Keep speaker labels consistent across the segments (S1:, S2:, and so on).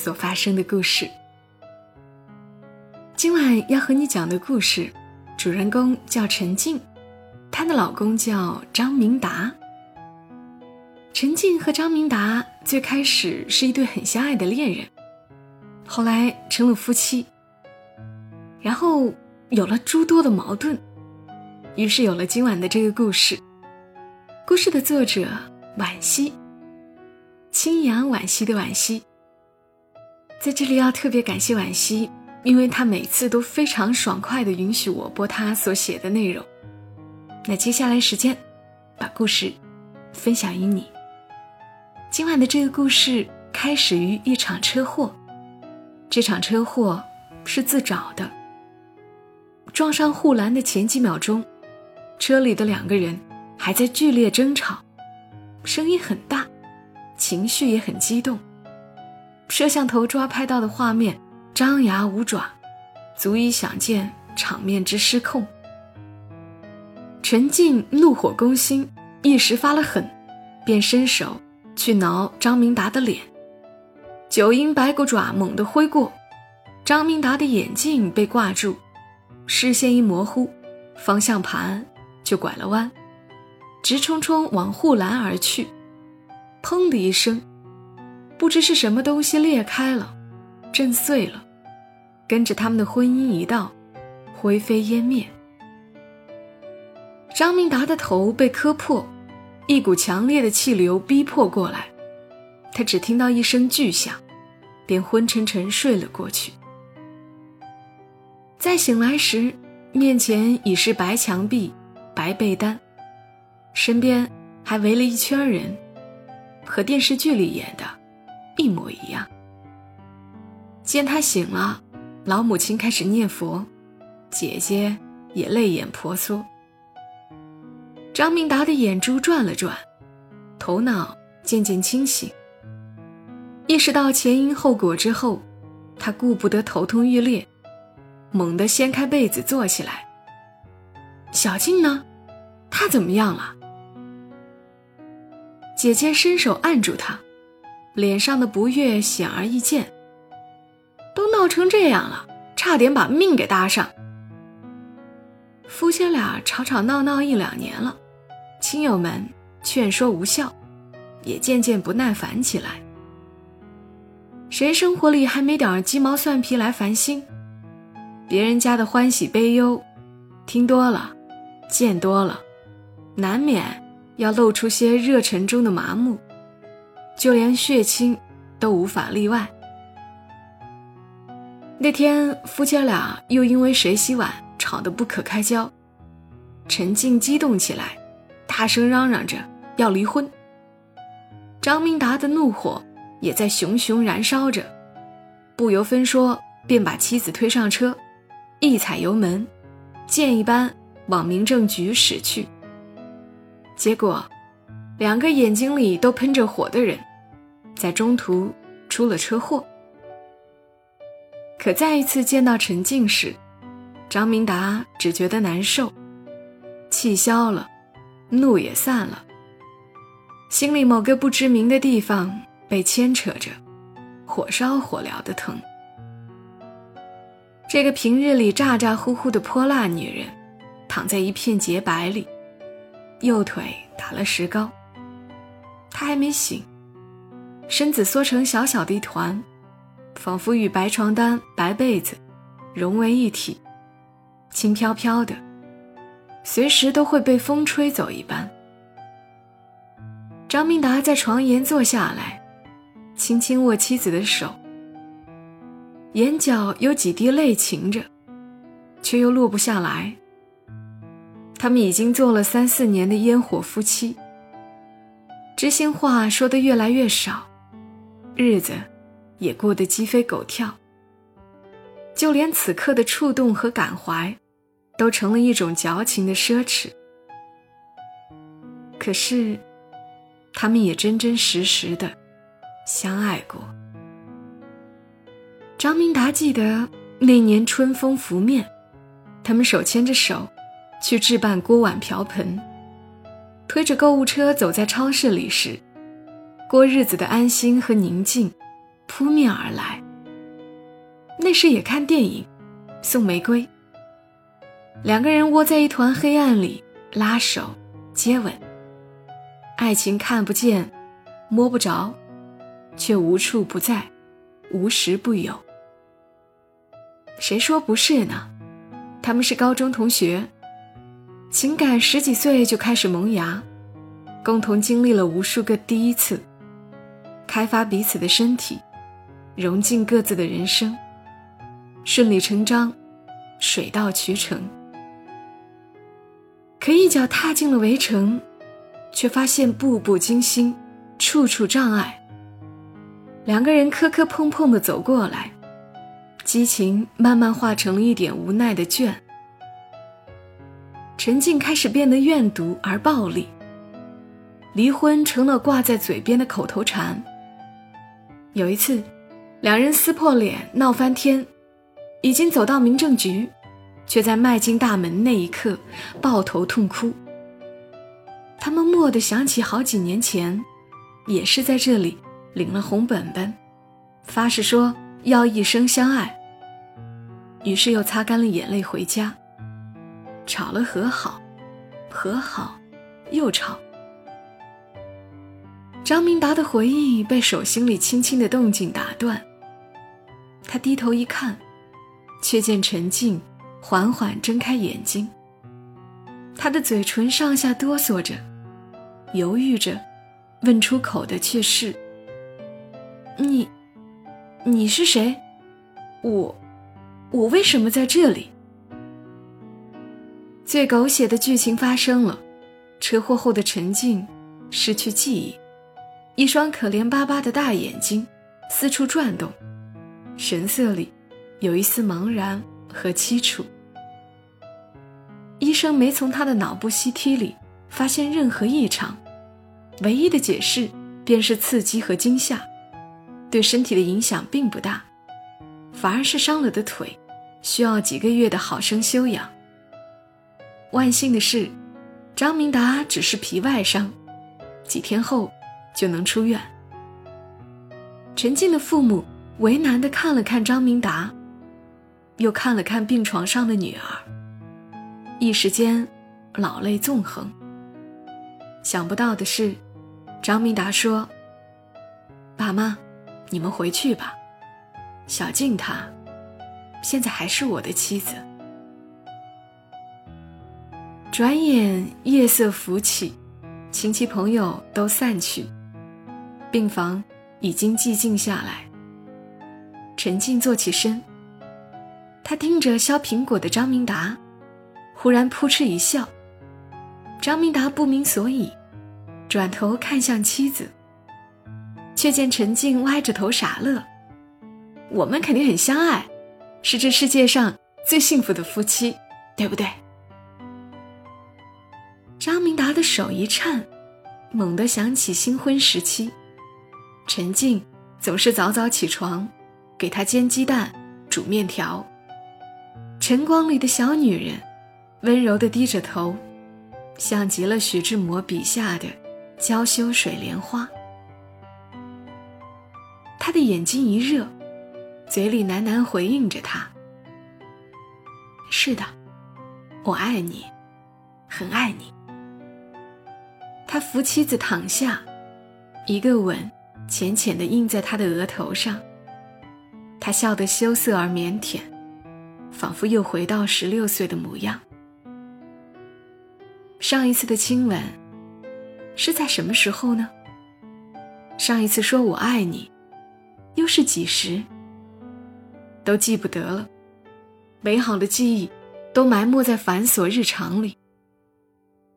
S1: 所发生的故事。今晚要和你讲的故事，主人公叫陈静，她的老公叫张明达。陈静和张明达最开始是一对很相爱的恋人，后来成了夫妻，然后有了诸多的矛盾，于是有了今晚的这个故事。故事的作者惋惜，清扬惋惜的惋惜。在这里要特别感谢惋惜，因为他每次都非常爽快的允许我播他所写的内容。那接下来时间，把故事分享于你。今晚的这个故事开始于一场车祸，这场车祸是自找的。撞上护栏的前几秒钟，车里的两个人还在剧烈争吵，声音很大，情绪也很激动。摄像头抓拍到的画面张牙舞爪，足以想见场面之失控。陈静怒火攻心，一时发了狠，便伸手去挠张明达的脸，九阴白骨爪猛地挥过，张明达的眼镜被挂住。视线一模糊，方向盘就拐了弯，直冲冲往护栏而去。砰的一声，不知是什么东西裂开了，震碎了，跟着他们的婚姻一道灰飞烟灭。张明达的头被磕破，一股强烈的气流逼迫过来，他只听到一声巨响，便昏沉沉睡了过去。再醒来时，面前已是白墙壁、白被单，身边还围了一圈人，和电视剧里演的一模一样。见他醒了，老母亲开始念佛，姐姐也泪眼婆娑。张明达的眼珠转了转，头脑渐渐清醒，意识到前因后果之后，他顾不得头痛欲裂。猛地掀开被子坐起来。小静呢？她怎么样了？姐姐伸手按住她，脸上的不悦显而易见。都闹成这样了，差点把命给搭上。夫妻俩吵吵闹闹一两年了，亲友们劝说无效，也渐渐不耐烦起来。谁生活里还没点鸡毛蒜皮来烦心？别人家的欢喜悲忧，听多了，见多了，难免要露出些热忱中的麻木，就连血亲都无法例外。那天夫妻俩又因为谁洗碗吵得不可开交，陈静激动起来，大声嚷嚷着要离婚。张明达的怒火也在熊熊燃烧着，不由分说便把妻子推上车。一踩油门，箭一般往民政局驶去。结果，两个眼睛里都喷着火的人，在中途出了车祸。可再一次见到陈静时，张明达只觉得难受，气消了，怒也散了，心里某个不知名的地方被牵扯着，火烧火燎的疼。这个平日里咋咋呼呼的泼辣女人，躺在一片洁白里，右腿打了石膏。她还没醒，身子缩成小小的一团，仿佛与白床单、白被子融为一体，轻飘飘的，随时都会被风吹走一般。张明达在床沿坐下来，轻轻握妻子的手。眼角有几滴泪噙着，却又落不下来。他们已经做了三四年的烟火夫妻，知心话说得越来越少，日子也过得鸡飞狗跳。就连此刻的触动和感怀，都成了一种矫情的奢侈。可是，他们也真真实实的相爱过。张明达记得那年春风拂面，他们手牵着手，去置办锅碗瓢盆，推着购物车走在超市里时，过日子的安心和宁静扑面而来。那时也看电影，送玫瑰。两个人窝在一团黑暗里，拉手接吻。爱情看不见，摸不着，却无处不在，无时不有。谁说不是呢？他们是高中同学，情感十几岁就开始萌芽，共同经历了无数个第一次，开发彼此的身体，融进各自的人生。顺理成章，水到渠成。可一脚踏进了围城，却发现步步惊心，处处障碍。两个人磕磕碰碰的走过来，激情慢慢化成了一点无奈的倦。陈静开始变得怨毒而暴力，离婚成了挂在嘴边的口头禅。有一次，两人撕破脸，闹翻天。已经走到民政局，却在迈进大门那一刻抱头痛哭。他们蓦地想起好几年前，也是在这里领了红本本，发誓说要一生相爱。于是又擦干了眼泪回家，吵了和好，和好又吵。张明达的回忆被手心里轻轻的动静打断，他低头一看。却见陈静缓缓睁开眼睛，他的嘴唇上下哆嗦着，犹豫着，问出口的却是：“你，你是谁？我，我为什么在这里？”最狗血的剧情发生了，车祸后的陈静失去记忆，一双可怜巴巴的大眼睛四处转动，神色里。有一丝茫然和凄楚。医生没从他的脑部 CT 里发现任何异常，唯一的解释便是刺激和惊吓，对身体的影响并不大，反而是伤了的腿，需要几个月的好生休养。万幸的是，张明达只是皮外伤，几天后就能出院。陈静的父母为难地看了看张明达。又看了看病床上的女儿，一时间老泪纵横。想不到的是，张明达说：“爸妈，你们回去吧，小静她现在还是我的妻子。”转眼夜色浮起，亲戚朋友都散去，病房已经寂静下来。陈静坐起身。他盯着削苹果的张明达，忽然扑哧一笑。张明达不明所以，转头看向妻子，却见陈静歪着头傻乐。我们肯定很相爱，是这世界上最幸福的夫妻，对不对？张明达的手一颤，猛地想起新婚时期，陈静总是早早起床，给他煎鸡蛋、煮面条。晨光里的小女人，温柔地低着头，像极了徐志摩笔下的娇羞水莲花。他的眼睛一热，嘴里喃喃回应着他：“是的，我爱你，很爱你。”他扶妻子躺下，一个吻浅浅地印在他的额头上。他笑得羞涩而腼腆。仿佛又回到十六岁的模样。上一次的亲吻是在什么时候呢？上一次说我爱你，又是几时？都记不得了。美好的记忆都埋没在繁琐日常里。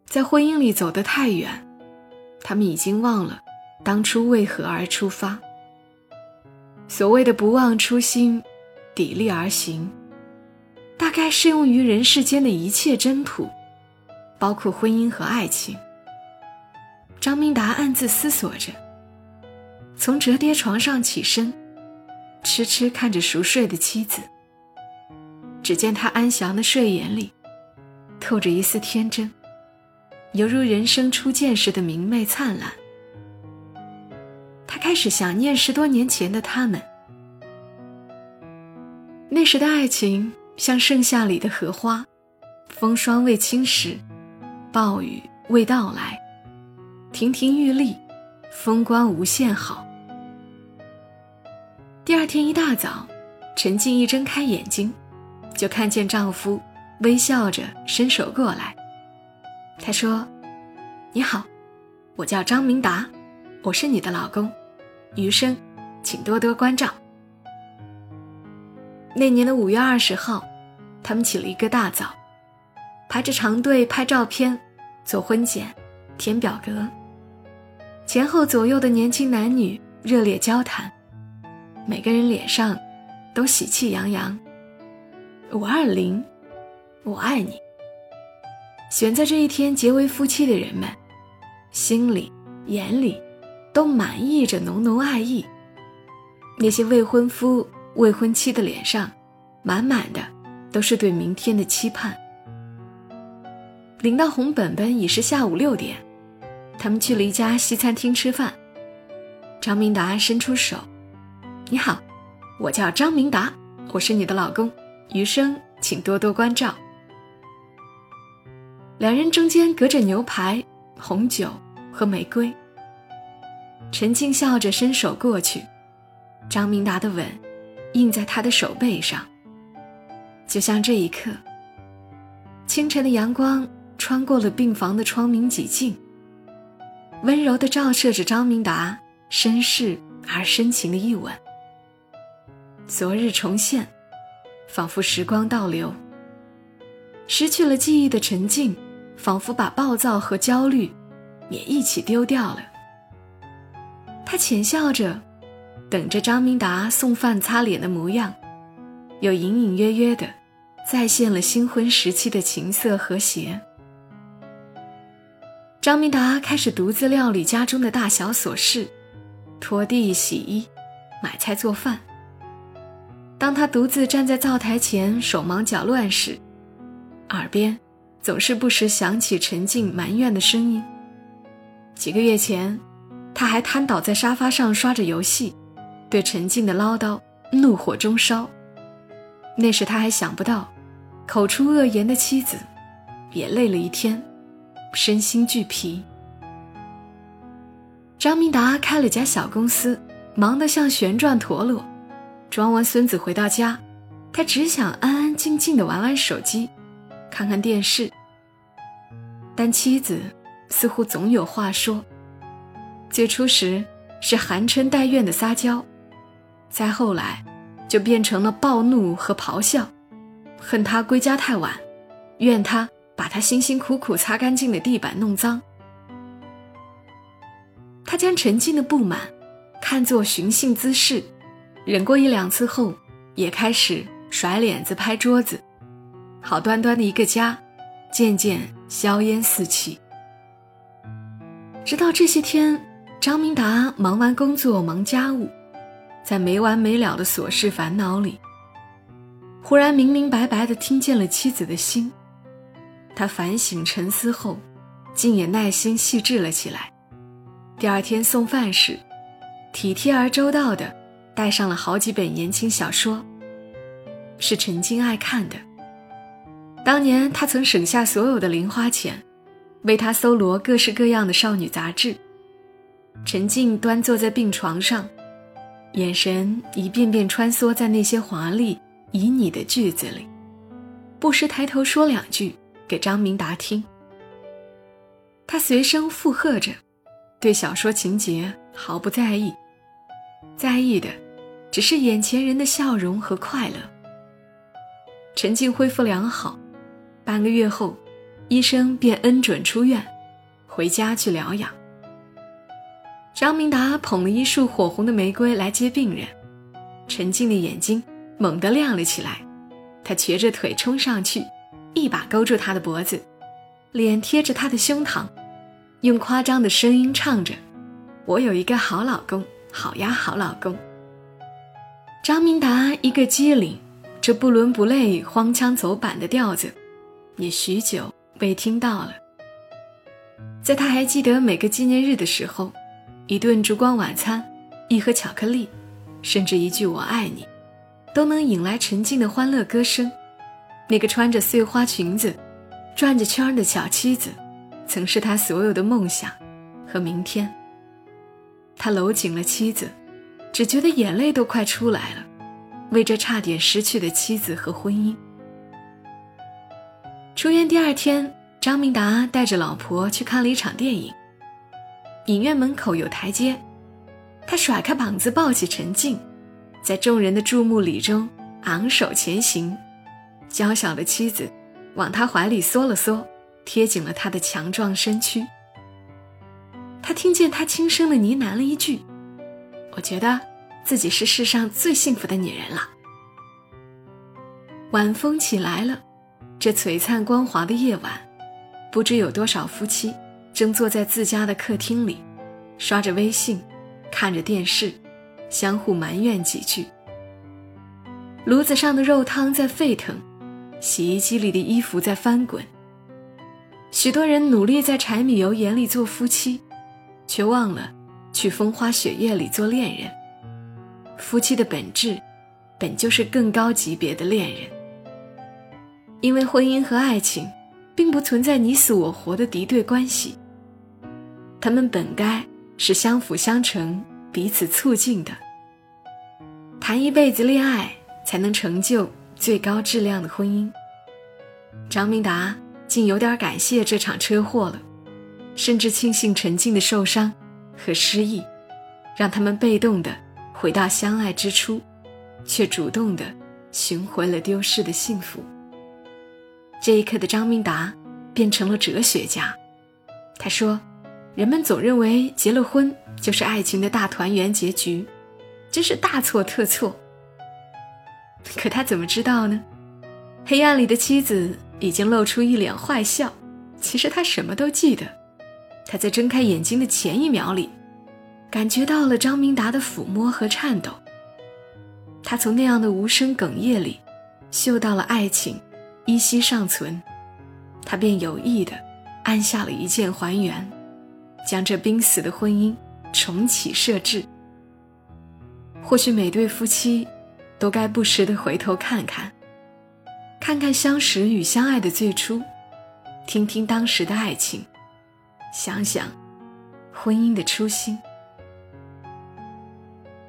S1: 在婚姻里走得太远，他们已经忘了当初为何而出发。所谓的不忘初心，砥砺而行，大概适用于人世间的一切真朴，包括婚姻和爱情。张明达暗自思索着，从折叠床上起身，痴痴看着熟睡的妻子。只见他安详的睡眼里，透着一丝天真，犹如人生初见时的明媚灿烂。他开始想念十多年前的他们，那时的爱情像盛夏里的荷花，风霜未侵蚀，暴雨未到来，亭亭玉立，风光无限好。第二天一大早，陈静一睁开眼睛，就看见丈夫微笑着伸手过来。他说：“你好，我叫张明达，我是你的老公。”余生，请多多关照。那年的五月二十号，他们起了一个大早，排着长队拍照片、做婚检、填表格。前后左右的年轻男女热烈交谈，每个人脸上都喜气洋洋。五二零，我爱你。选在这一天结为夫妻的人们，心里、眼里。都满溢着浓浓爱意。那些未婚夫、未婚妻的脸上，满满的都是对明天的期盼。领到红本本已是下午六点，他们去了一家西餐厅吃饭。张明达伸出手：“你好，我叫张明达，我是你的老公，余生请多多关照。”两人中间隔着牛排、红酒和玫瑰。陈静笑着伸手过去，张明达的吻印在他的手背上。就像这一刻，清晨的阳光穿过了病房的窗明几净，温柔地照射着张明达绅士而深情的一吻。昨日重现，仿佛时光倒流。失去了记忆的陈静，仿佛把暴躁和焦虑也一起丢掉了。他浅笑着，等着张明达送饭擦脸的模样，又隐隐约约的再现了新婚时期的情色和谐。张明达开始独自料理家中的大小琐事，拖地、洗衣、买菜、做饭。当他独自站在灶台前手忙脚乱时，耳边总是不时响起陈静埋怨的声音。几个月前。他还瘫倒在沙发上刷着游戏，对陈静的唠叨怒火中烧。那时他还想不到，口出恶言的妻子也累了一天，身心俱疲。张明达开了家小公司，忙得像旋转陀螺。装完孙子回到家，他只想安安静静的玩玩手机，看看电视。但妻子似乎总有话说。最初时是含嗔带怨的撒娇，再后来就变成了暴怒和咆哮，恨他归家太晚，怨他把他辛辛苦苦擦干净的地板弄脏。他将陈静的不满看作寻衅滋事，忍过一两次后，也开始甩脸子拍桌子，好端端的一个家，渐渐硝烟四起。直到这些天。张明达忙完工作，忙家务，在没完没了的琐事烦恼里，忽然明明白白的听见了妻子的心。他反省沉思后，竟也耐心细致了起来。第二天送饭时，体贴而周到的带上了好几本言情小说，是陈静爱看的。当年他曾省下所有的零花钱，为他搜罗各式各样的少女杂志。陈静端坐在病床上，眼神一遍遍穿梭在那些华丽旖旎的句子里，不时抬头说两句给张明达听。他随声附和着，对小说情节毫不在意，在意的只是眼前人的笑容和快乐。陈静恢复良好，半个月后，医生便恩准出院，回家去疗养。张明达捧了一束火红的玫瑰来接病人，陈静的眼睛猛地亮了起来，他瘸着腿冲上去，一把勾住他的脖子，脸贴着他的胸膛，用夸张的声音唱着：“我有一个好老公，好呀，好老公。”张明达一个机灵，这不伦不类、荒腔走板的调子，也许久未听到了。在他还记得每个纪念日的时候，一顿烛光晚餐，一盒巧克力，甚至一句“我爱你”，都能引来沉静的欢乐歌声。那个穿着碎花裙子、转着圈的小妻子，曾是他所有的梦想和明天。他搂紧了妻子。只觉得眼泪都快出来了，为这差点失去的妻子和婚姻。出院第二天，张明达带着老婆去看了一场电影。影院门口有台阶，他甩开膀子抱起陈静，在众人的注目礼中昂首前行。娇小的妻子往他怀里缩了缩，贴紧了他的强壮身躯。他听见他轻声的呢喃了一句。我觉得自己是世上最幸福的女人了。晚风起来了，这璀璨光滑的夜晚，不知有多少夫妻正坐在自家的客厅里，刷着微信，看着电视，相互埋怨几句。炉子上的肉汤在沸腾，洗衣机里的衣服在翻滚。许多人努力在柴米油盐里做夫妻，却忘了。去风花雪月里做恋人，夫妻的本质，本就是更高级别的恋人。因为婚姻和爱情，并不存在你死我活的敌对关系，他们本该是相辅相成、彼此促进的。谈一辈子恋爱，才能成就最高质量的婚姻。张明达竟有点感谢这场车祸了，甚至庆幸陈静的受伤。和失意，让他们被动的回到相爱之初，却主动的寻回了丢失的幸福。这一刻的张明达变成了哲学家。他说：“人们总认为结了婚就是爱情的大团圆结局，真是大错特错。可他怎么知道呢？黑暗里的妻子已经露出一脸坏笑，其实他什么都记得。”他在睁开眼睛的前一秒里，感觉到了张明达的抚摸和颤抖。他从那样的无声哽咽里，嗅到了爱情依稀尚存，他便有意的按下了一键还原，将这濒死的婚姻重启设置。或许每对夫妻，都该不时的回头看看，看看相识与相爱的最初，听听当时的爱情。想想，婚姻的初心。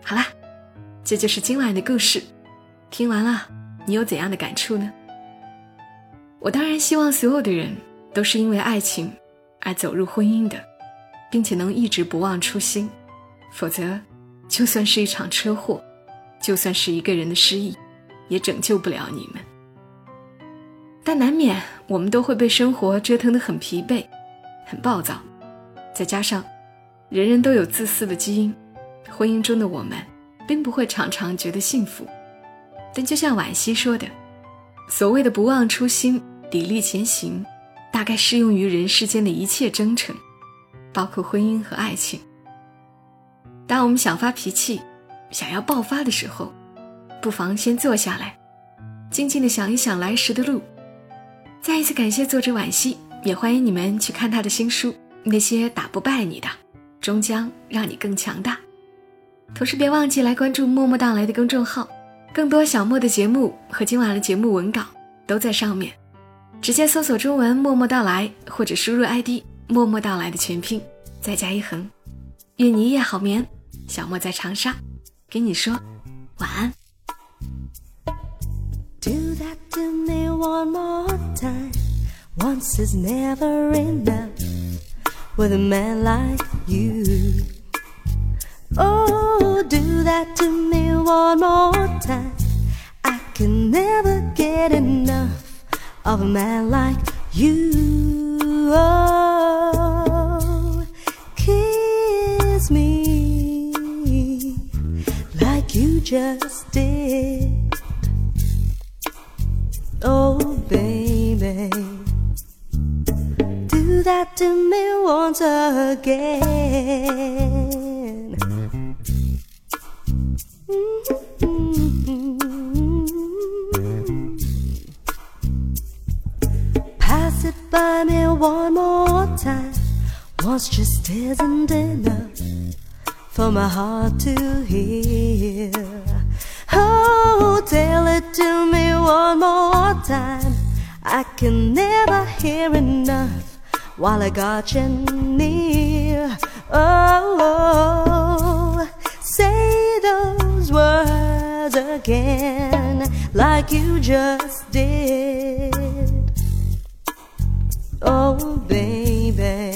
S1: 好啦，这就是今晚的故事。听完了，你有怎样的感触呢？我当然希望所有的人都是因为爱情而走入婚姻的，并且能一直不忘初心。否则，就算是一场车祸，就算是一个人的失忆，也拯救不了你们。但难免我们都会被生活折腾得很疲惫。很暴躁，再加上人人都有自私的基因，婚姻中的我们并不会常常觉得幸福。但就像惋惜说的，所谓的不忘初心、砥砺前行，大概适用于人世间的一切征程，包括婚姻和爱情。当我们想发脾气、想要爆发的时候，不妨先坐下来，静静的想一想来时的路。再一次感谢作者惋惜。也欢迎你们去看他的新书《那些打不败你的，终将让你更强大》。同时，别忘记来关注“默默到来”的公众号，更多小莫的节目和今晚的节目文稿都在上面。直接搜索中文“默默到来”，或者输入 ID“ 默默到来”的全拼，再加一横。愿你一夜好眠，小莫在长沙，跟你说晚安。Do that to me one more time. Once is never enough with a man like you. Oh, do that to me one more time. I can never get enough of a man like you. Oh, just did. Oh, baby, do that to me
S2: once again. Mm-hmm. Pass it by me one more time. Once just isn't enough for my heart to hear. Oh, tell it to me one more time. I can never hear enough while I got you near. Oh, say those words again like you just did. Oh, baby,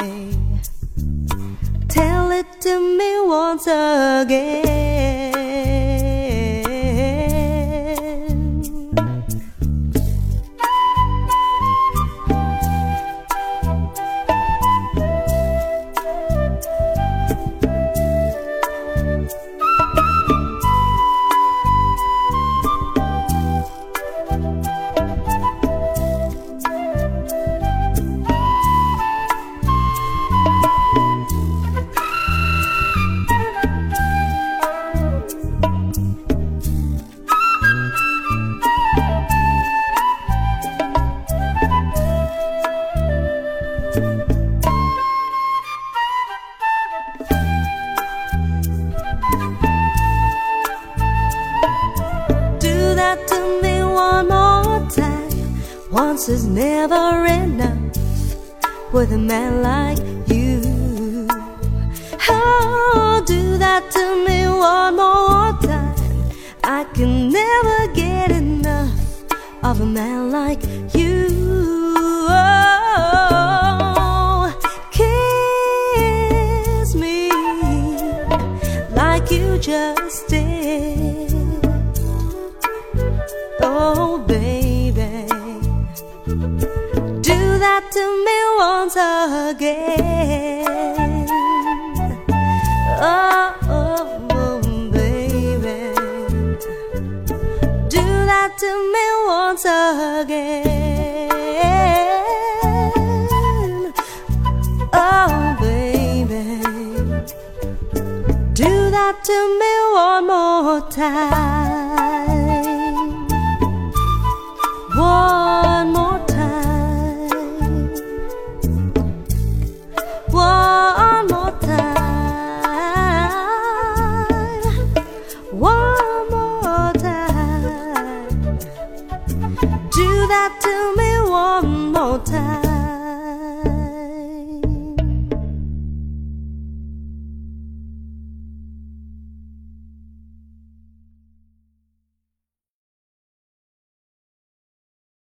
S2: to me once again. With a man like you. Oh, do that to me one more time. I can never get enough of a man like you. Oh, kiss me like you just did. Oh, baby, do that to me once again. Oh, oh, baby, do that to me once again. Oh, baby, do that to me one more time. One